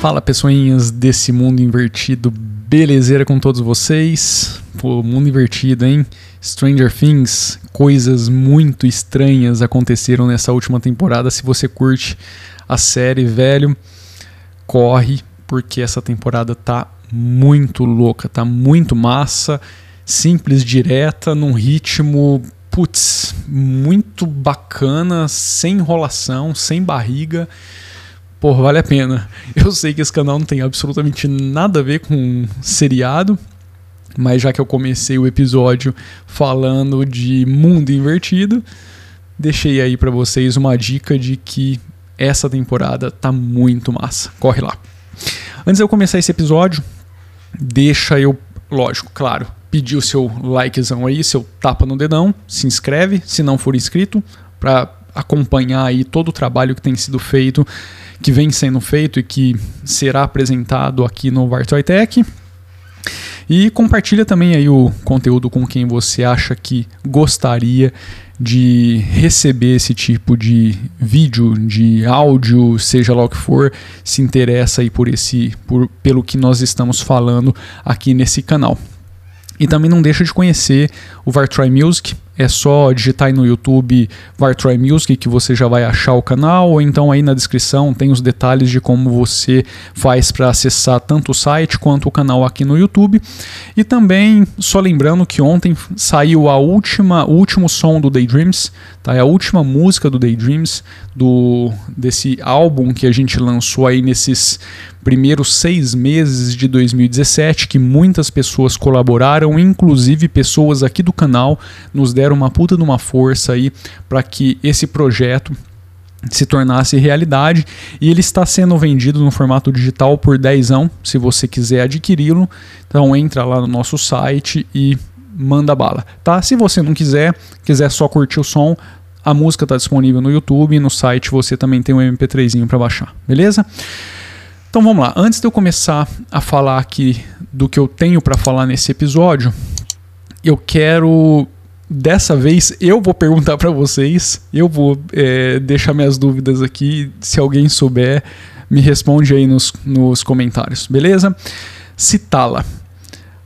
Fala pessoinhas desse mundo invertido, belezeira com todos vocês? Pô, mundo invertido, hein? Stranger Things, coisas muito estranhas aconteceram nessa última temporada. Se você curte a série, velho, corre, porque essa temporada tá muito louca, tá muito massa, simples, direta, num ritmo, putz, muito bacana, sem enrolação, sem barriga. Pô, vale a pena. Eu sei que esse canal não tem absolutamente nada a ver com seriado, mas já que eu comecei o episódio falando de mundo invertido, deixei aí para vocês uma dica de que essa temporada tá muito massa. Corre lá. Antes de eu começar esse episódio, deixa eu, lógico, claro, pedir o seu likezão aí, seu tapa no dedão, se inscreve, se não for inscrito, para acompanhar aí todo o trabalho que tem sido feito, que vem sendo feito e que será apresentado aqui no Vartoy Tech. E compartilha também aí o conteúdo com quem você acha que gostaria de receber esse tipo de vídeo, de áudio, seja lá o que for, se interessa aí por esse por, pelo que nós estamos falando aqui nesse canal. E também não deixa de conhecer o Vartry Music. É só digitar aí no YouTube Vartry Music que você já vai achar o canal, ou então aí na descrição tem os detalhes de como você faz para acessar tanto o site quanto o canal aqui no YouTube. E também, só lembrando que ontem saiu a última, o último som do Daydreams, tá? É a última música do Daydreams, do, desse álbum que a gente lançou aí nesses primeiros seis meses de 2017, que muitas pessoas colaboraram, inclusive pessoas aqui do canal, nos deram uma puta de uma força aí para que esse projeto se tornasse realidade e ele está sendo vendido no formato digital por 10 se você quiser adquiri-lo. Então entra lá no nosso site e manda bala, tá? Se você não quiser, quiser só curtir o som, a música está disponível no YouTube e no site você também tem um MP3zinho para baixar, beleza? Então vamos lá. Antes de eu começar a falar aqui do que eu tenho para falar nesse episódio, eu quero dessa vez eu vou perguntar para vocês, eu vou é, deixar minhas dúvidas aqui. Se alguém souber, me responde aí nos, nos comentários, beleza? Citala.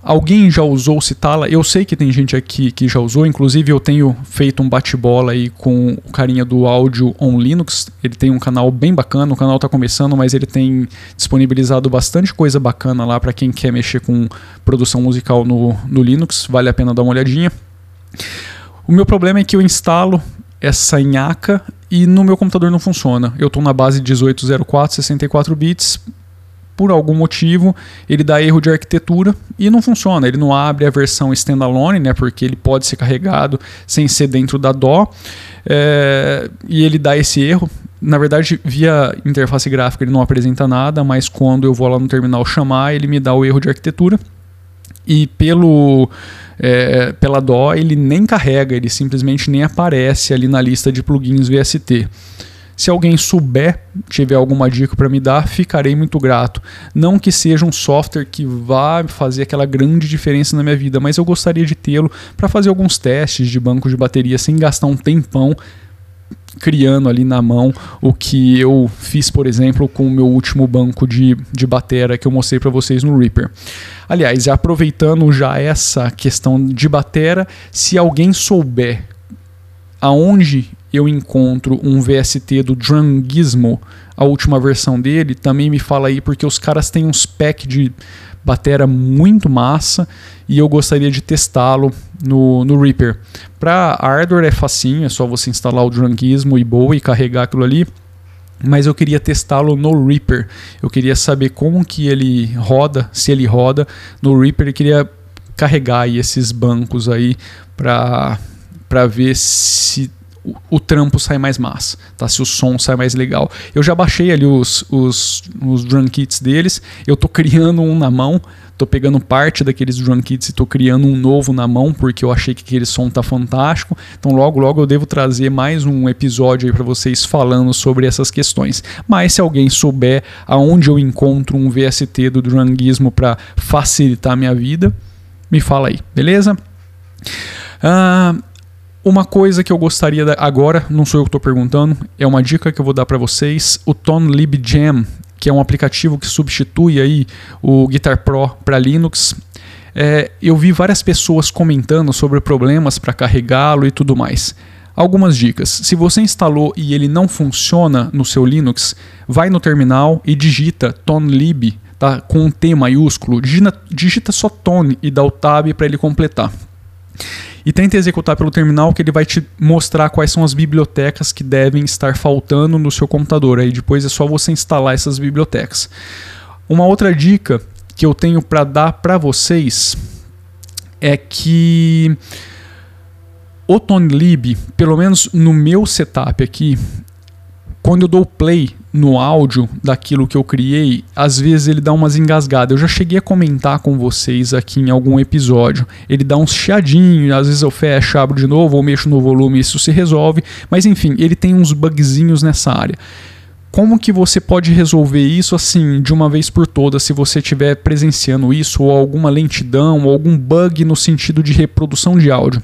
Alguém já usou Citala? Eu sei que tem gente aqui que já usou, inclusive eu tenho feito um bate-bola aí com o carinha do áudio on Linux. Ele tem um canal bem bacana, o canal está começando, mas ele tem disponibilizado bastante coisa bacana lá para quem quer mexer com produção musical no, no Linux. Vale a pena dar uma olhadinha. O meu problema é que eu instalo essa nhaca e no meu computador não funciona. Eu estou na base 1804, 64 bits, por algum motivo, ele dá erro de arquitetura e não funciona. Ele não abre a versão standalone, né, porque ele pode ser carregado sem ser dentro da DO, é, e ele dá esse erro. Na verdade, via interface gráfica ele não apresenta nada, mas quando eu vou lá no terminal chamar, ele me dá o erro de arquitetura. E pelo é, pela DO ele nem carrega, ele simplesmente nem aparece ali na lista de plugins VST. Se alguém souber, tiver alguma dica para me dar, ficarei muito grato. Não que seja um software que vá fazer aquela grande diferença na minha vida, mas eu gostaria de tê-lo para fazer alguns testes de banco de bateria sem gastar um tempão criando ali na mão o que eu fiz, por exemplo, com o meu último banco de, de bateria que eu mostrei para vocês no Reaper. Aliás, aproveitando já essa questão de bateria, se alguém souber aonde eu encontro um VST do Drum Gizmo, a última versão dele, também me fala aí, porque os caras têm uns pack de bateria muito massa e eu gostaria de testá-lo no, no Reaper. Para hardware é facinho, é só você instalar o Drum Gizmo e boa e carregar aquilo ali mas eu queria testá-lo no Reaper. Eu queria saber como que ele roda, se ele roda no Reaper. Eu queria carregar esses bancos aí para para ver se o, o, trampo sai mais massa, tá? Se o som sai mais legal. Eu já baixei ali os, os, os drum kits deles, eu tô criando um na mão, tô pegando parte daqueles drum kits e tô criando um novo na mão, porque eu achei que aquele som tá fantástico. Então logo logo eu devo trazer mais um episódio aí para vocês falando sobre essas questões. Mas se alguém souber aonde eu encontro um VST do Drungismo para facilitar a minha vida, me fala aí, beleza? Ah, uma coisa que eu gostaria agora, não sou eu que estou perguntando, é uma dica que eu vou dar para vocês. O Tone Lib Jam, que é um aplicativo que substitui aí o Guitar Pro para Linux. É, eu vi várias pessoas comentando sobre problemas para carregá-lo e tudo mais. Algumas dicas. Se você instalou e ele não funciona no seu Linux, vai no terminal e digita tonlib, tá? com um T maiúsculo. Digita, digita só tone e dá o tab para ele completar. E tenta executar pelo terminal que ele vai te mostrar quais são as bibliotecas que devem estar faltando no seu computador. Aí depois é só você instalar essas bibliotecas. Uma outra dica que eu tenho para dar para vocês é que o ToneLib, pelo menos no meu setup aqui, quando eu dou play no áudio daquilo que eu criei, às vezes ele dá umas engasgadas. Eu já cheguei a comentar com vocês aqui em algum episódio. Ele dá uns chiadinhos, às vezes eu fecho, abro de novo ou mexo no volume, isso se resolve. Mas enfim, ele tem uns bugzinhos nessa área. Como que você pode resolver isso assim de uma vez por todas se você estiver presenciando isso ou alguma lentidão ou algum bug no sentido de reprodução de áudio?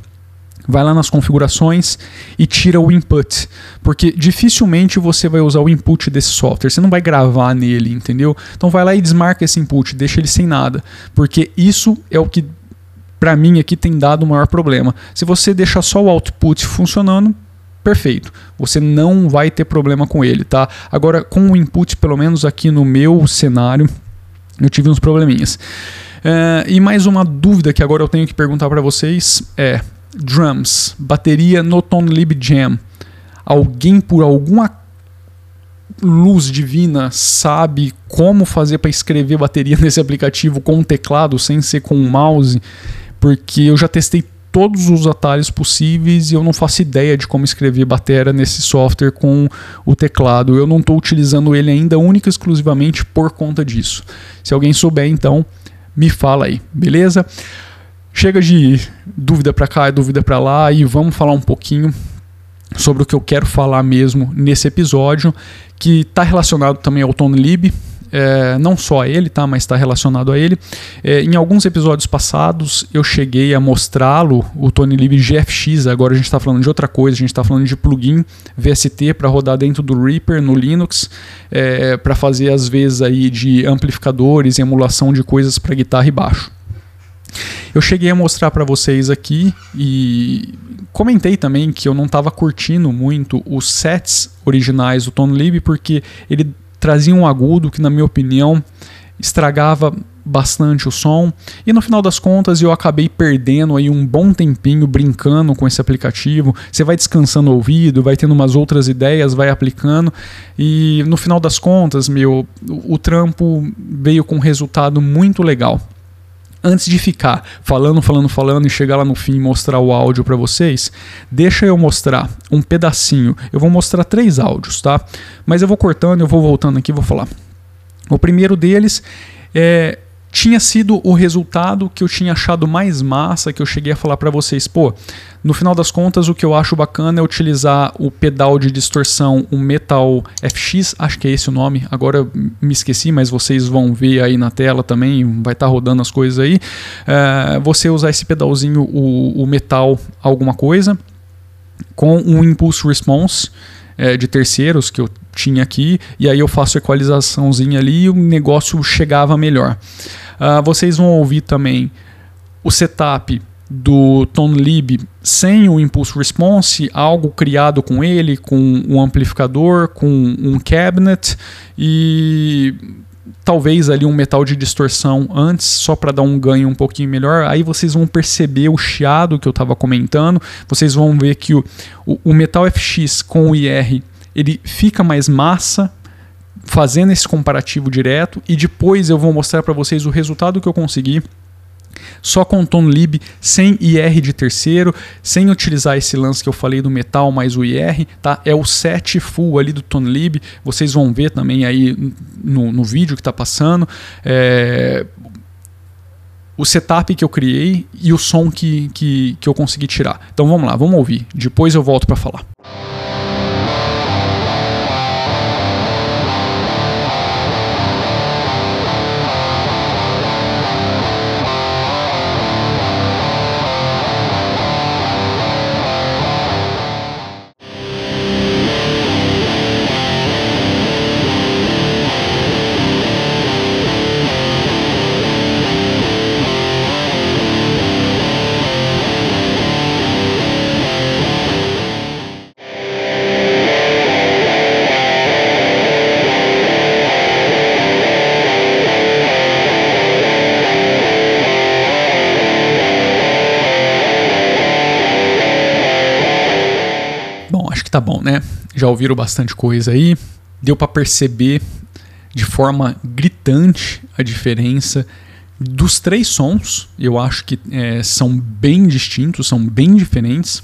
Vai lá nas configurações e tira o input, porque dificilmente você vai usar o input desse software, você não vai gravar nele, entendeu? Então vai lá e desmarca esse input, deixa ele sem nada, porque isso é o que para mim aqui tem dado o maior problema. Se você deixar só o output funcionando, perfeito. Você não vai ter problema com ele, tá? Agora com o input, pelo menos aqui no meu cenário, eu tive uns probleminhas. É, e mais uma dúvida que agora eu tenho que perguntar para vocês é drums, bateria no Lib Jam. Alguém por alguma luz divina sabe como fazer para escrever bateria nesse aplicativo com um teclado sem ser com um mouse? Porque eu já testei todos os atalhos possíveis e eu não faço ideia de como escrever bateria nesse software com o teclado. Eu não estou utilizando ele ainda única e exclusivamente por conta disso. Se alguém souber, então me fala aí, beleza? Chega de dúvida para cá e dúvida para lá e vamos falar um pouquinho sobre o que eu quero falar mesmo nesse episódio, que está relacionado também ao Tony Lib, é, não só a ele, tá, mas está relacionado a ele. É, em alguns episódios passados eu cheguei a mostrá-lo, o Tony Lib GFX. Agora a gente está falando de outra coisa, a gente está falando de plugin VST para rodar dentro do Reaper no Linux, é, para fazer às vezes aí de amplificadores e emulação de coisas para guitarra e baixo. Eu cheguei a mostrar para vocês aqui e comentei também que eu não estava curtindo muito os sets originais do Tone Lib porque ele trazia um agudo que na minha opinião estragava bastante o som. E no final das contas eu acabei perdendo aí um bom tempinho brincando com esse aplicativo. Você vai descansando o ouvido, vai tendo umas outras ideias, vai aplicando. E no final das contas, meu, o trampo veio com um resultado muito legal antes de ficar falando, falando, falando e chegar lá no fim e mostrar o áudio para vocês, deixa eu mostrar um pedacinho. Eu vou mostrar três áudios, tá? Mas eu vou cortando, eu vou voltando aqui vou falar. O primeiro deles é tinha sido o resultado que eu tinha achado mais massa, que eu cheguei a falar para vocês, pô, no final das contas o que eu acho bacana é utilizar o pedal de distorção, o Metal FX, acho que é esse o nome, agora me esqueci, mas vocês vão ver aí na tela também, vai estar tá rodando as coisas aí, é, você usar esse pedalzinho, o, o Metal alguma coisa, com um Impulse Response, é, de terceiros que eu tinha aqui, e aí eu faço equalizaçãozinha ali e o negócio chegava melhor. Uh, vocês vão ouvir também o setup do ToneLib sem o Impulse Response, algo criado com ele, com um amplificador, com um cabinet e talvez ali um metal de distorção antes, só para dar um ganho um pouquinho melhor. Aí vocês vão perceber o chiado que eu estava comentando. Vocês vão ver que o, o, o metal FX com o IR ele fica mais massa fazendo esse comparativo direto e depois eu vou mostrar para vocês o resultado que eu consegui só com o lib sem IR de terceiro, sem utilizar esse lance que eu falei do metal mais o IR, tá? É o set full ali do lib vocês vão ver também aí no, no vídeo que está passando. É, o setup que eu criei e o som que, que, que eu consegui tirar. Então vamos lá, vamos ouvir. Depois eu volto para falar. Que tá bom, né? Já ouviram bastante coisa aí, deu para perceber de forma gritante a diferença dos três sons. Eu acho que é, são bem distintos, são bem diferentes.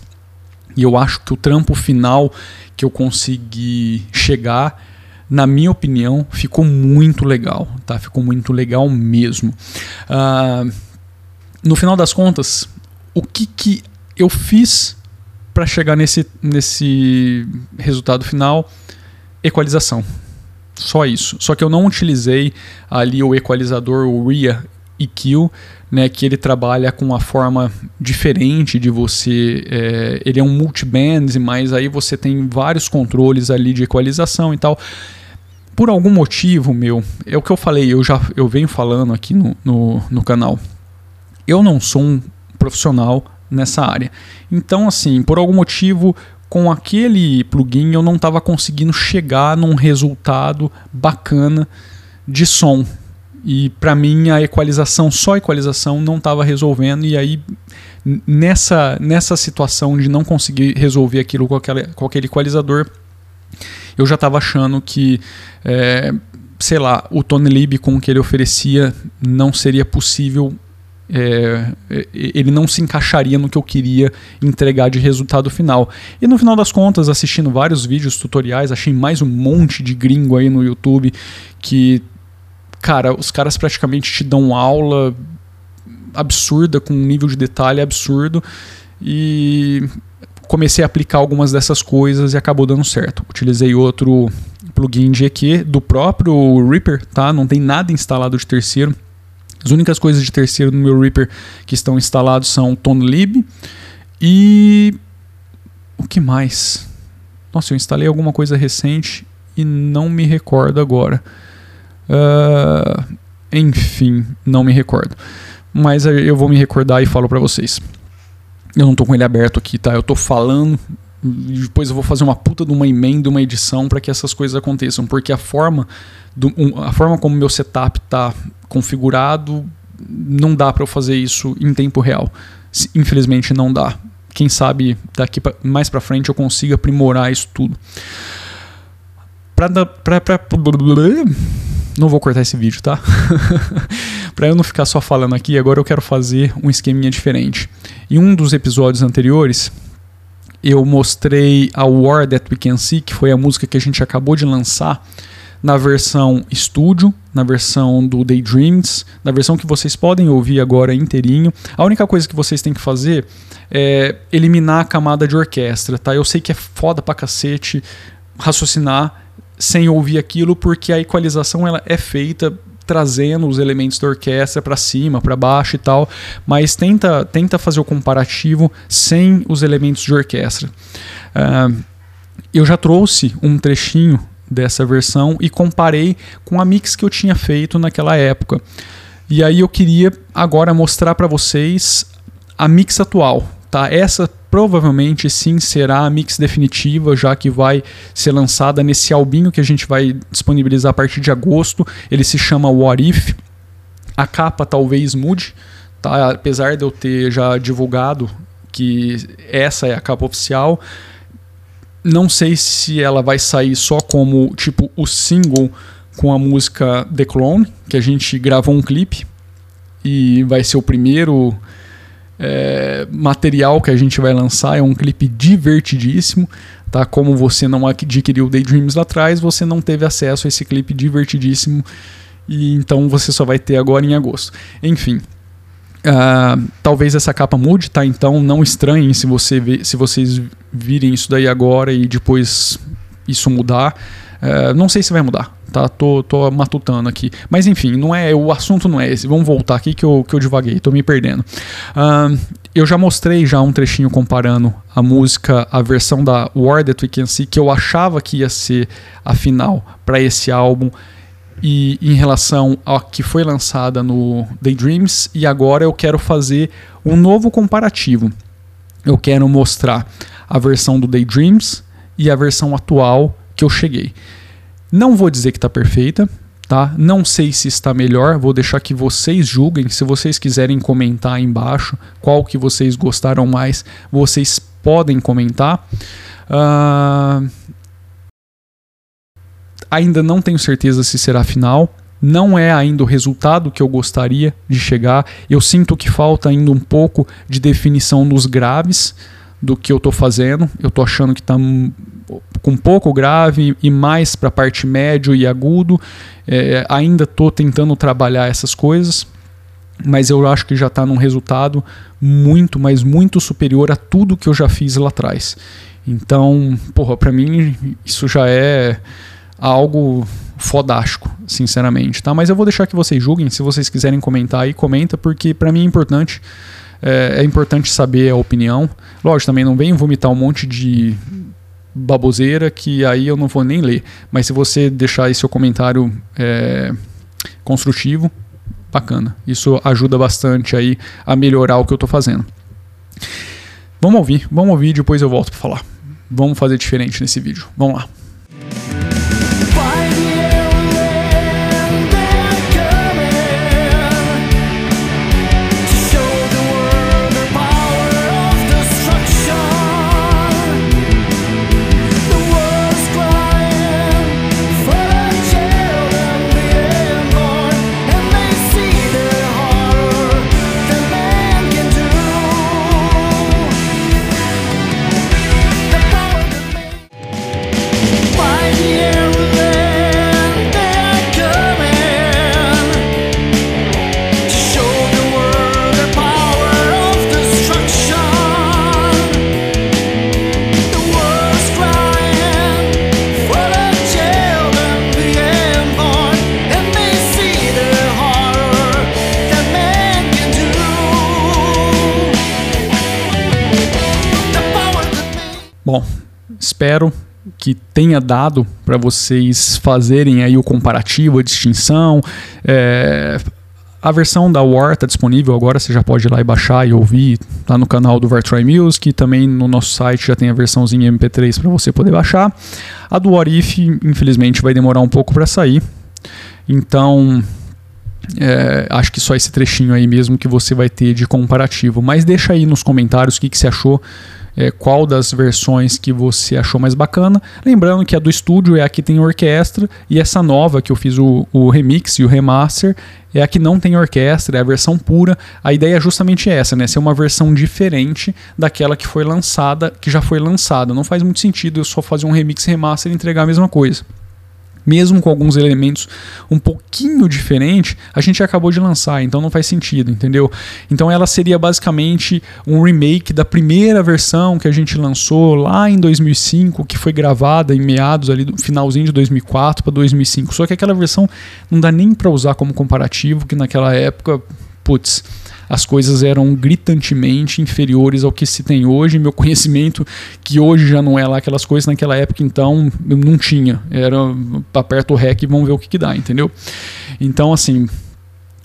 E eu acho que o trampo final que eu consegui chegar, na minha opinião, ficou muito legal, tá? Ficou muito legal mesmo. Uh, no final das contas, o que, que eu fiz para chegar nesse, nesse resultado final? Equalização. Só isso. Só que eu não utilizei ali o equalizador, o RIA EQ, né, que ele trabalha com uma forma diferente de você. É, ele é um multiband, mas aí você tem vários controles ali de equalização e tal. Por algum motivo, meu, é o que eu falei, eu já eu venho falando aqui no, no, no canal. Eu não sou um profissional nessa área. Então, assim, por algum motivo, com aquele plugin eu não estava conseguindo chegar num resultado bacana de som. E para mim a equalização, só a equalização não estava resolvendo e aí nessa nessa situação de não conseguir resolver aquilo com, aquela, com aquele equalizador, eu já estava achando que é, sei lá, o Tone Lib com o que ele oferecia não seria possível é, é, ele não se encaixaria no que eu queria entregar de resultado final. E no final das contas, assistindo vários vídeos tutoriais, achei mais um monte de gringo aí no YouTube que, cara, os caras praticamente te dão aula absurda, com um nível de detalhe absurdo. E comecei a aplicar algumas dessas coisas e acabou dando certo. Utilizei outro plugin de EQ do próprio Reaper, tá? Não tem nada instalado de terceiro as únicas coisas de terceiro no meu Reaper que estão instalados são ToneLib e o que mais? Nossa, eu instalei alguma coisa recente e não me recordo agora. Uh, enfim, não me recordo. Mas eu vou me recordar e falo para vocês. Eu não estou com ele aberto aqui, tá? Eu estou falando depois eu vou fazer uma puta de uma emenda, uma edição para que essas coisas aconteçam, porque a forma, do, um, a forma como meu setup está configurado, não dá para eu fazer isso em tempo real. Infelizmente não dá. Quem sabe daqui pra, mais para frente eu consiga aprimorar isso tudo. Pra, pra, não vou cortar esse vídeo, tá? para eu não ficar só falando aqui, agora eu quero fazer um esqueminha diferente. Em um dos episódios anteriores, eu mostrei a War That We Can See, que foi a música que a gente acabou de lançar na versão estúdio, na versão do Daydreams, na versão que vocês podem ouvir agora inteirinho. A única coisa que vocês têm que fazer é eliminar a camada de orquestra, tá? Eu sei que é foda pra cacete raciocinar sem ouvir aquilo, porque a equalização ela é feita trazendo os elementos da orquestra para cima, para baixo e tal, mas tenta, tenta fazer o comparativo sem os elementos de orquestra. Uh, eu já trouxe um trechinho dessa versão e comparei com a mix que eu tinha feito naquela época. E aí eu queria agora mostrar para vocês a mix atual, tá? Essa provavelmente sim será a mix definitiva, já que vai ser lançada nesse albinho que a gente vai disponibilizar a partir de agosto. Ele se chama What If. A capa talvez mude, tá? Apesar de eu ter já divulgado que essa é a capa oficial, não sei se ela vai sair só como tipo o single com a música The Clone, que a gente gravou um clipe e vai ser o primeiro é, material que a gente vai lançar. É um clipe divertidíssimo, tá? Como você não adquiriu Daydreams lá atrás, você não teve acesso a esse clipe divertidíssimo e então você só vai ter agora em agosto. Enfim. Uh, talvez essa capa mude, tá? Então não estranhem se, você vê, se vocês virem isso daí agora e depois isso mudar. Uh, não sei se vai mudar, tá? Tô, tô matutando aqui. Mas enfim, não é o assunto não é esse. Vamos voltar aqui que eu, que eu divaguei, tô me perdendo. Uh, eu já mostrei já um trechinho comparando a música, a versão da War That We Can See, que eu achava que ia ser a final para esse álbum e em relação a que foi lançada no Daydreams e agora eu quero fazer um novo comparativo. Eu quero mostrar a versão do Daydreams e a versão atual que eu cheguei. Não vou dizer que está perfeita, tá? Não sei se está melhor, vou deixar que vocês julguem. Se vocês quiserem comentar aí embaixo qual que vocês gostaram mais, vocês podem comentar. Uh, ainda não tenho certeza se será final. Não é ainda o resultado que eu gostaria de chegar. Eu sinto que falta ainda um pouco de definição nos graves do que eu estou fazendo. Eu estou achando que está com pouco grave e mais para a parte médio e agudo. É, ainda estou tentando trabalhar essas coisas, mas eu acho que já está num resultado muito, mas muito superior a tudo que eu já fiz lá atrás. Então, porra, para mim isso já é algo fodástico, sinceramente, tá? Mas eu vou deixar que vocês julguem, se vocês quiserem comentar aí, comenta, porque para mim é importante, é, é, importante saber a opinião. Lógico, também não venho vomitar um monte de baboseira que aí eu não vou nem ler, mas se você deixar aí seu comentário é, construtivo, bacana. Isso ajuda bastante aí a melhorar o que eu tô fazendo. Vamos ouvir, vamos ouvir, depois eu volto para falar. Vamos fazer diferente nesse vídeo. Vamos lá. Espero que tenha dado para vocês fazerem aí o comparativo, a distinção. É, a versão da War está disponível agora, você já pode ir lá e baixar e ouvir lá no canal do Vartry Music, também no nosso site já tem a versãozinha MP3 para você poder baixar. A do What If, infelizmente, vai demorar um pouco para sair. Então, é, acho que só esse trechinho aí mesmo que você vai ter de comparativo. Mas deixa aí nos comentários o que, que você achou é, qual das versões que você achou mais bacana. Lembrando que a do estúdio é a que tem orquestra e essa nova que eu fiz o, o remix e o remaster é a que não tem orquestra, é a versão pura. A ideia é justamente essa, né? Ser uma versão diferente daquela que foi lançada, que já foi lançada. Não faz muito sentido eu só fazer um remix remaster e entregar a mesma coisa mesmo com alguns elementos um pouquinho diferentes, a gente acabou de lançar, então não faz sentido, entendeu? Então ela seria basicamente um remake da primeira versão que a gente lançou lá em 2005, que foi gravada em meados ali do finalzinho de 2004 para 2005. Só que aquela versão não dá nem para usar como comparativo, que naquela época, putz, as coisas eram gritantemente inferiores ao que se tem hoje. Meu conhecimento, que hoje já não é lá aquelas coisas, naquela época então eu não tinha. Era aperta o REC e vamos ver o que, que dá, entendeu? Então, assim,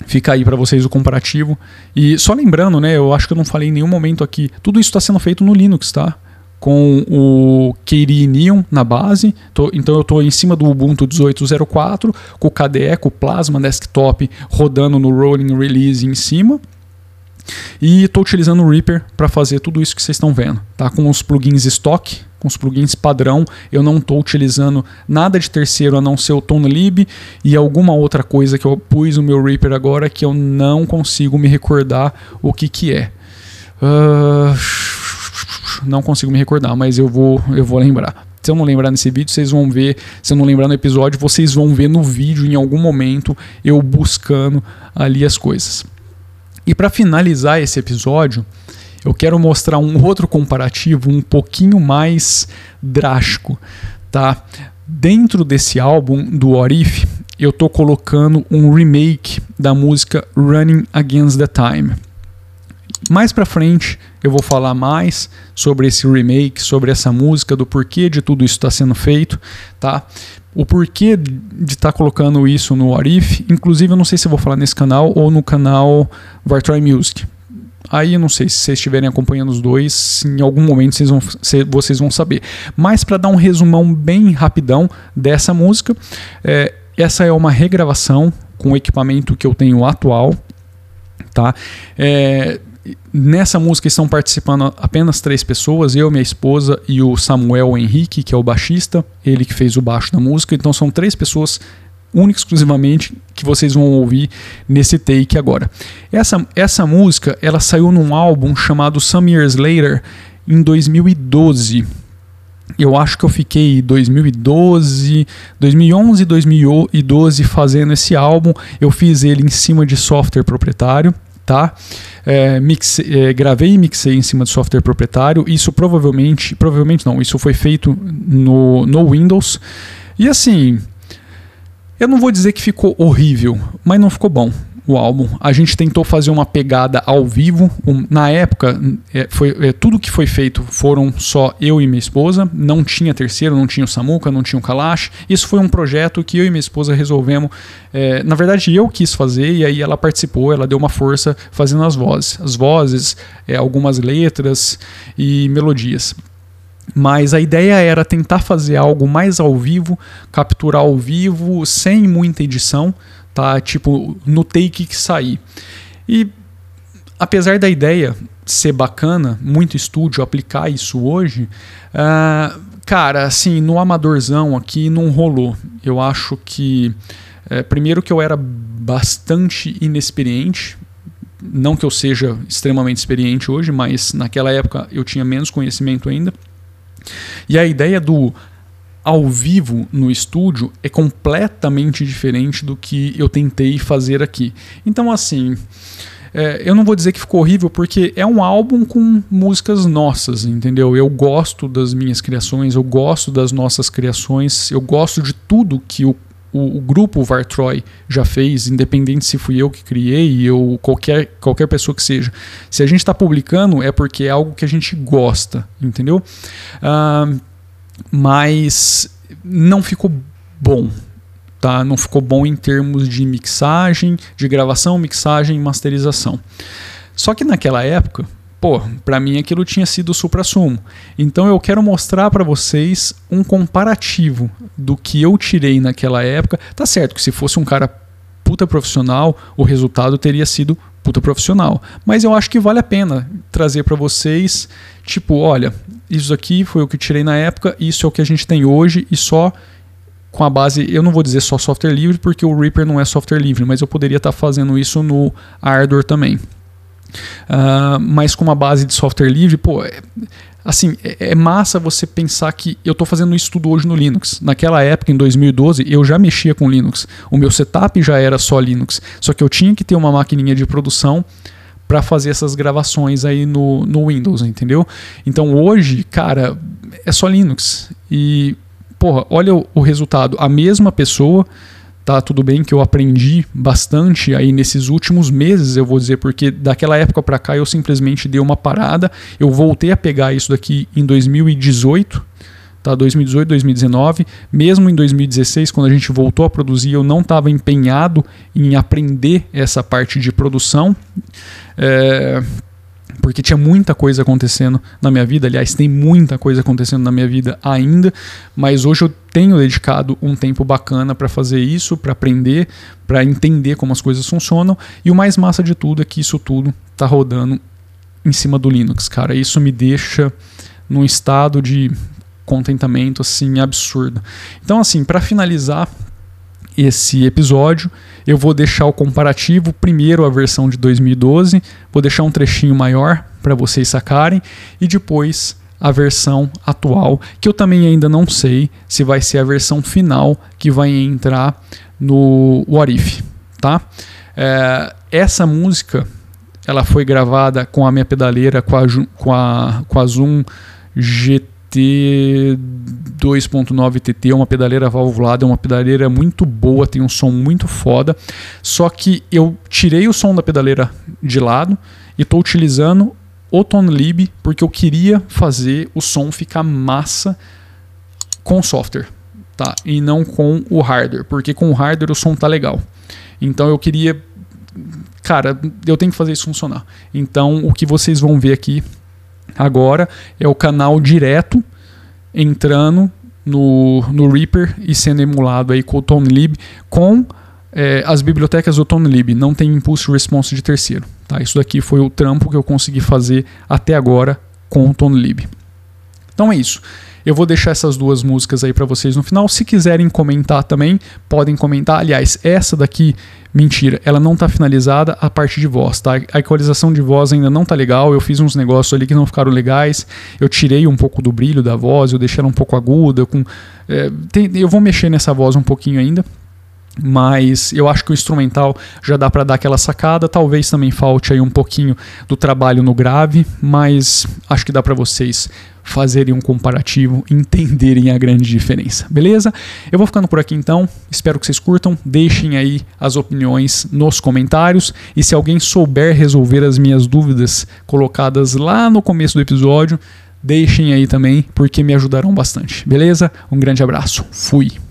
Fica aí para vocês o comparativo. E só lembrando, né? Eu acho que eu não falei em nenhum momento aqui. Tudo isso está sendo feito no Linux, tá? Com o Keri Neon na base. Tô, então eu estou em cima do Ubuntu 18.04, com o KDE, com o Plasma Desktop rodando no Rolling Release em cima. E estou utilizando o Reaper para fazer tudo isso que vocês estão vendo. Tá? Com os plugins stock, com os plugins padrão, eu não estou utilizando nada de terceiro a não ser o ToneLib e alguma outra coisa que eu pus no meu Reaper agora que eu não consigo me recordar o que, que é. Uh, não consigo me recordar, mas eu vou, eu vou lembrar. Se eu não lembrar nesse vídeo, vocês vão ver. Se eu não lembrar no episódio, vocês vão ver no vídeo em algum momento eu buscando ali as coisas. E para finalizar esse episódio, eu quero mostrar um outro comparativo um pouquinho mais drástico, tá? Dentro desse álbum do Orif, eu estou colocando um remake da música Running Against the Time. Mais para frente eu vou falar mais sobre esse remake, sobre essa música, do porquê de tudo isso está sendo feito, tá? O porquê de estar tá colocando isso no Arif, inclusive eu não sei se vou falar nesse canal ou no canal Vartry Music. Aí eu não sei se vocês estiverem acompanhando os dois, em algum momento vocês vão, vocês vão saber. Mas para dar um resumão bem rapidão dessa música, é, essa é uma regravação com o equipamento que eu tenho atual, tá? É, nessa música estão participando apenas três pessoas, eu, minha esposa e o Samuel Henrique, que é o baixista, ele que fez o baixo da música. Então são três pessoas única exclusivamente que vocês vão ouvir nesse take agora. Essa, essa música ela saiu num álbum chamado Some Years Later em 2012. Eu acho que eu fiquei 2012, 2011, 2012 fazendo esse álbum. Eu fiz ele em cima de software proprietário, tá? É, mixe, é, gravei e mixei em cima de software proprietário. Isso provavelmente, provavelmente não, isso foi feito no, no Windows. E assim, eu não vou dizer que ficou horrível, mas não ficou bom o álbum. A gente tentou fazer uma pegada ao vivo. Um, na época, é, foi, é, tudo que foi feito foram só eu e minha esposa. Não tinha terceiro, não tinha o Samuka, não tinha o Kalash. Isso foi um projeto que eu e minha esposa resolvemos. É, na verdade, eu quis fazer e aí ela participou, ela deu uma força fazendo as vozes. As vozes, é, algumas letras e melodias. Mas a ideia era tentar fazer algo mais ao vivo, capturar ao vivo, sem muita edição, tá? Tipo, no take que sair. E apesar da ideia ser bacana, muito estúdio aplicar isso hoje, uh, cara, assim, no amadorzão aqui não rolou. Eu acho que, uh, primeiro que eu era bastante inexperiente, não que eu seja extremamente experiente hoje, mas naquela época eu tinha menos conhecimento ainda. E a ideia do ao vivo no estúdio é completamente diferente do que eu tentei fazer aqui. Então, assim, é, eu não vou dizer que ficou horrível, porque é um álbum com músicas nossas, entendeu? Eu gosto das minhas criações, eu gosto das nossas criações, eu gosto de tudo que o, o, o grupo Vartroy já fez, independente se fui eu que criei ou qualquer, qualquer pessoa que seja. Se a gente está publicando, é porque é algo que a gente gosta, entendeu? Uh, mas não ficou bom. Tá? Não ficou bom em termos de mixagem, de gravação, mixagem e masterização. Só que naquela época, pô, para mim aquilo tinha sido supra-sumo. Então eu quero mostrar para vocês um comparativo do que eu tirei naquela época. Tá certo que se fosse um cara puta profissional, o resultado teria sido puta profissional. Mas eu acho que vale a pena trazer para vocês, tipo, olha, isso aqui foi o que tirei na época, isso é o que a gente tem hoje e só com a base, eu não vou dizer só software livre porque o Reaper não é software livre, mas eu poderia estar tá fazendo isso no Ardor também. Uh, mas com uma base de software livre, pô, assim, é, é, massa você pensar que eu estou fazendo isso tudo hoje no Linux. Naquela época, em 2012, eu já mexia com Linux. O meu setup já era só Linux. Só que eu tinha que ter uma maquininha de produção para fazer essas gravações aí no, no Windows, entendeu? Então hoje, cara, é só Linux. E, porra, olha o, o resultado. A mesma pessoa tá tudo bem que eu aprendi bastante aí nesses últimos meses, eu vou dizer, porque daquela época para cá eu simplesmente dei uma parada, eu voltei a pegar isso daqui em 2018, tá? 2018, 2019, mesmo em 2016, quando a gente voltou a produzir, eu não estava empenhado em aprender essa parte de produção. É, porque tinha muita coisa acontecendo na minha vida. Aliás, tem muita coisa acontecendo na minha vida ainda, mas hoje eu tenho dedicado um tempo bacana para fazer isso, para aprender, para entender como as coisas funcionam. E o mais massa de tudo é que isso tudo está rodando em cima do Linux, cara. Isso me deixa num estado de contentamento assim absurdo. Então, assim, para finalizar esse episódio, eu vou deixar o comparativo, primeiro a versão de 2012, vou deixar um trechinho maior para vocês sacarem, e depois a versão atual, que eu também ainda não sei se vai ser a versão final que vai entrar no What If, tá? É, essa música ela foi gravada com a minha pedaleira, com a, com a, com a Zoom GT TT 2.9 TT, é uma pedaleira valvulada, é uma pedaleira muito boa, tem um som muito foda. Só que eu tirei o som da pedaleira de lado e estou utilizando o Tonelib porque eu queria fazer o som ficar massa com o software, tá? E não com o hardware, porque com o hardware o som tá legal. Então eu queria cara, eu tenho que fazer isso funcionar. Então o que vocês vão ver aqui Agora é o canal direto entrando no, no Reaper e sendo emulado aí com o ToneLib com é, as bibliotecas do ToneLib não tem Impulse Response de terceiro. Tá? Isso daqui foi o trampo que eu consegui fazer até agora com o ToneLib. Então é isso. Eu vou deixar essas duas músicas aí para vocês no final. Se quiserem comentar também, podem comentar. Aliás, essa daqui, mentira, ela não tá finalizada a parte de voz, tá? A equalização de voz ainda não tá legal. Eu fiz uns negócios ali que não ficaram legais. Eu tirei um pouco do brilho da voz, eu deixei ela um pouco aguda. Com, é, tem, eu vou mexer nessa voz um pouquinho ainda mas eu acho que o instrumental já dá para dar aquela sacada. Talvez também falte aí um pouquinho do trabalho no grave, mas acho que dá para vocês fazerem um comparativo, entenderem a grande diferença, beleza? Eu vou ficando por aqui então. Espero que vocês curtam. Deixem aí as opiniões nos comentários e se alguém souber resolver as minhas dúvidas colocadas lá no começo do episódio, deixem aí também porque me ajudarão bastante, beleza? Um grande abraço. Fui.